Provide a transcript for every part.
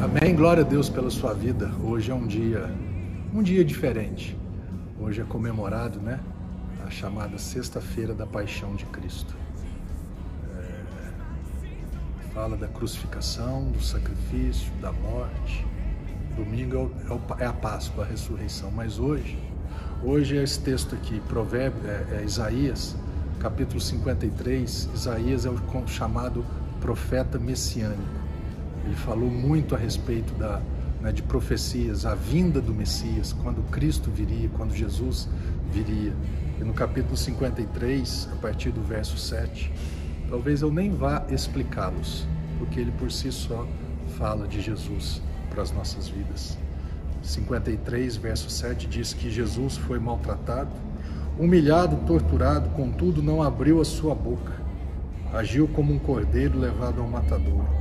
Amém. Glória a Deus pela sua vida. Hoje é um dia, um dia diferente. Hoje é comemorado, né? A chamada Sexta-feira da Paixão de Cristo. É, fala da crucificação, do sacrifício, da morte. Domingo é, o, é, a Páscoa, a ressurreição. Mas hoje, hoje é esse texto aqui, Provérbio, é, é Isaías, capítulo 53. Isaías é o chamado profeta messiânico ele falou muito a respeito da, né, de profecias, a vinda do Messias, quando Cristo viria, quando Jesus viria. E no capítulo 53, a partir do verso 7, talvez eu nem vá explicá-los, porque ele por si só fala de Jesus para as nossas vidas. 53, verso 7 diz que Jesus foi maltratado, humilhado, torturado, contudo não abriu a sua boca. Agiu como um cordeiro levado ao matador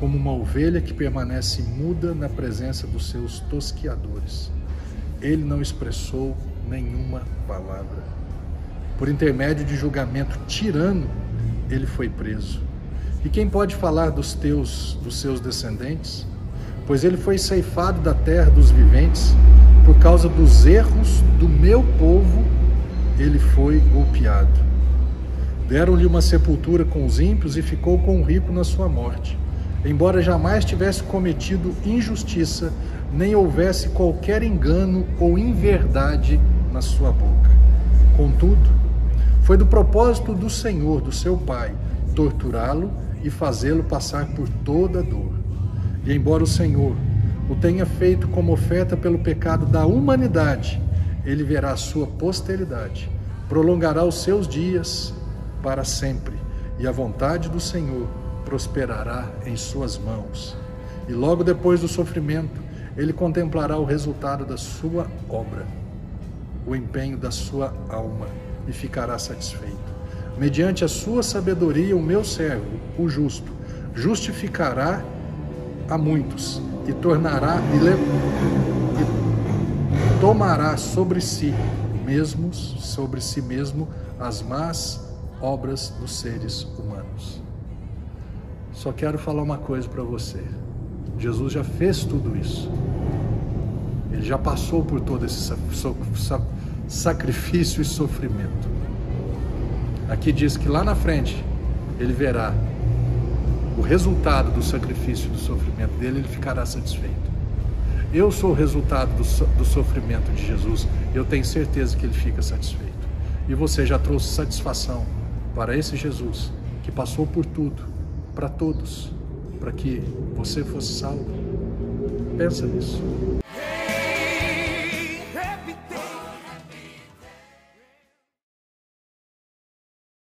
como uma ovelha que permanece muda na presença dos seus tosquiadores. Ele não expressou nenhuma palavra. Por intermédio de julgamento tirano, ele foi preso. E quem pode falar dos teus, dos seus descendentes? Pois ele foi ceifado da terra dos viventes, por causa dos erros do meu povo, ele foi golpeado. Deram-lhe uma sepultura com os ímpios e ficou com o rico na sua morte embora jamais tivesse cometido injustiça, nem houvesse qualquer engano ou inverdade na sua boca. Contudo, foi do propósito do Senhor, do seu Pai, torturá-lo e fazê-lo passar por toda dor. E embora o Senhor o tenha feito como oferta pelo pecado da humanidade, ele verá a sua posteridade, prolongará os seus dias para sempre, e a vontade do Senhor prosperará em suas mãos. E logo depois do sofrimento, ele contemplará o resultado da sua obra, o empenho da sua alma e ficará satisfeito. Mediante a sua sabedoria, o meu servo, o justo, justificará a muitos e tornará e, le... e tomará sobre si mesmos, sobre si mesmo, as más obras dos seres humanos. Só quero falar uma coisa para você. Jesus já fez tudo isso. Ele já passou por todo esse sacrifício e sofrimento. Aqui diz que lá na frente ele verá o resultado do sacrifício e do sofrimento dele, ele ficará satisfeito. Eu sou o resultado do, do sofrimento de Jesus, eu tenho certeza que ele fica satisfeito. E você já trouxe satisfação para esse Jesus que passou por tudo para todos, para que você fosse salvo. Pensa nisso.